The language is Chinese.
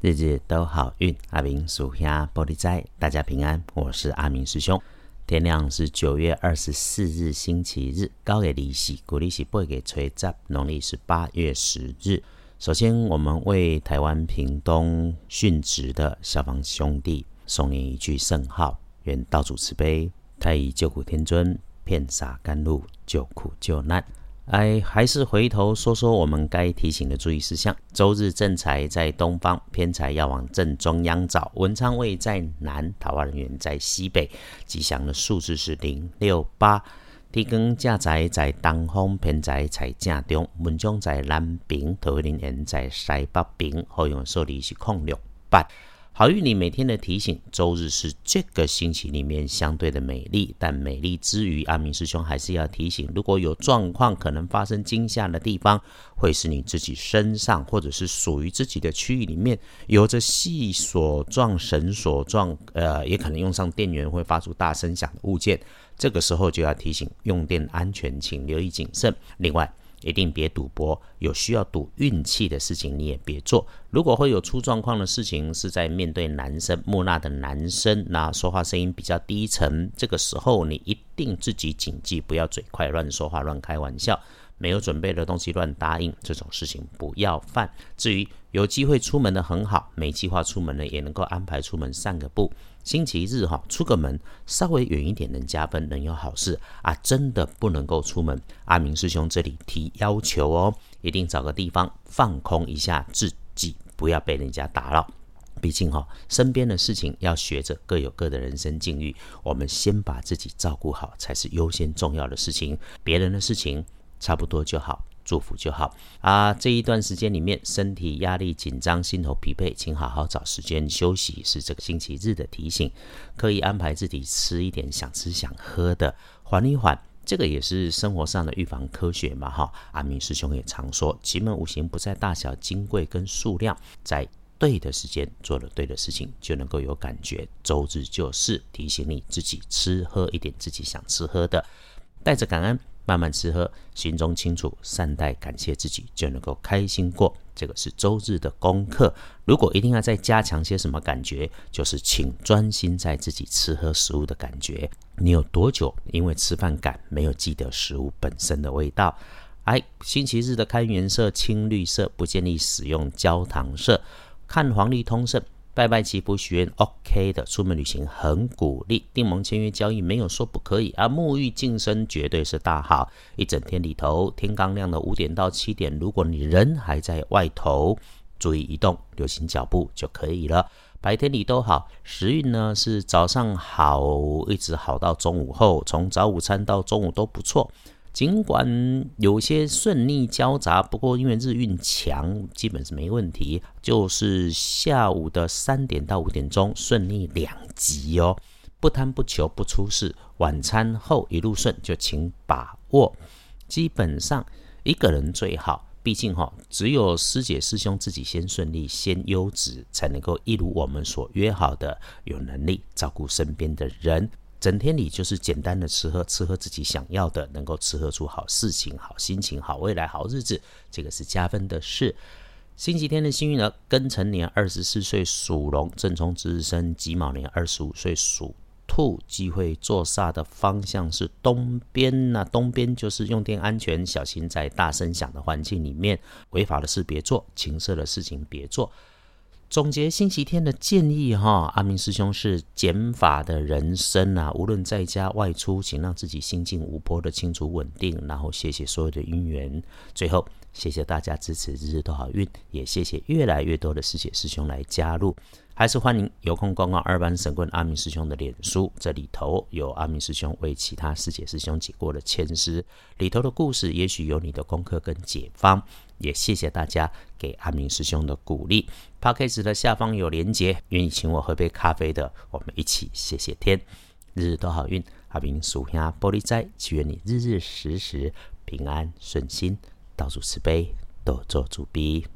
日日都好运，阿明属下玻璃斋，大家平安。我是阿明师兄。天亮是九月二十四日，星期日，高给利息，古利息不会给催债，农历是八月十日。首先，我们为台湾屏东殉职的消防兄弟送念一句圣号：愿道主慈悲，太乙救苦天尊，遍洒甘露，救苦救难。哎，还是回头说说我们该提醒的注意事项。周日正财在东方，偏财要往正中央找。文昌位在南，桃花人员在西北。吉祥的数字是零六八。天光正财在东方，偏财在正中。文昌在南边，桃花人员在西北边。好用数字是空六八。好运你每天的提醒，周日是这个星期里面相对的美丽，但美丽之余，阿明师兄还是要提醒，如果有状况可能发生惊吓的地方，会是你自己身上，或者是属于自己的区域里面，有着细锁状、绳索状，呃，也可能用上电源会发出大声响的物件，这个时候就要提醒用电安全，请留意谨慎。另外，一定别赌博，有需要赌运气的事情你也别做。如果会有出状况的事情，是在面对男生木讷的男生，那说话声音比较低沉，这个时候你一定自己谨记，不要嘴快乱说话、乱开玩笑，没有准备的东西乱答应，这种事情不要犯。至于有机会出门的很好，没计划出门呢，也能够安排出门散个步。星期日哈，出个门稍微远一点能加分，能有好事啊！真的不能够出门，阿明师兄这里提要求哦，一定找个地方放空一下自己，不要被人家打扰。毕竟哈，身边的事情要学着各有各的人生境遇，我们先把自己照顾好才是优先重要的事情，别人的事情差不多就好。祝福就好啊！这一段时间里面，身体压力紧张、心头疲惫，请好好找时间休息，是这个星期日的提醒。可以安排自己吃一点想吃想喝的，缓一缓。这个也是生活上的预防科学嘛，哈！阿明师兄也常说，奇门五行不在大小、金贵跟数量，在对的时间做了对的事情，就能够有感觉。周日就是提醒你自己吃喝一点自己想吃喝的，带着感恩。慢慢吃喝，心中清楚，善待感谢自己，就能够开心过。这个是周日的功课。如果一定要再加强些什么感觉，就是请专心在自己吃喝食物的感觉。你有多久因为吃饭感没有记得食物本身的味道？哎，星期日的开元色青绿色，不建议使用焦糖色。看黄历通胜。拜拜祈福许愿，OK 的。出门旅行很鼓励，订盟签约交易没有说不可以啊。沐浴净身绝对是大好。一整天里头，天刚亮的五点到七点，如果你人还在外头，注意移动，留心脚步就可以了。白天里都好，时运呢是早上好，一直好到中午后，从早午餐到中午都不错。尽管有些顺逆交杂，不过因为日运强，基本是没问题。就是下午的三点到五点钟顺利两级哦，不贪不求不出事。晚餐后一路顺，就请把握。基本上一个人最好，毕竟哈，只有师姐师兄自己先顺利，先优质，才能够一如我们所约好的，有能力照顾身边的人。整天里就是简单的吃喝，吃喝自己想要的，能够吃喝出好事情、好心情、好未来、好日子，这个是加分的事。星期天的幸运儿，庚辰年二十四岁属龙，正冲值日生己卯年二十五岁属兔，机会坐煞的方向是东边那东边就是用电安全，小心在大声响的环境里面，违法的事别做，情色的事情别做。总结星期天的建议哈，阿明师兄是减法的人生啊，无论在家外出，请让自己心境无波的清楚稳定，然后谢谢所有的姻缘。最后，谢谢大家支持，日日都好运，也谢谢越来越多的师姐师兄来加入，还是欢迎有空逛逛二班神棍阿明师兄的脸书，这里头有阿明师兄为其他师姐师兄解过的签诗，里头的故事也许有你的功课跟解方。也谢谢大家给阿明师兄的鼓励。p o d c a 的下方有连结，愿意请我喝杯咖啡的，我们一起谢谢天，日日都好运。阿明属下玻璃斋，祈愿你日日时时平安顺心，倒数十杯，哆做主逼。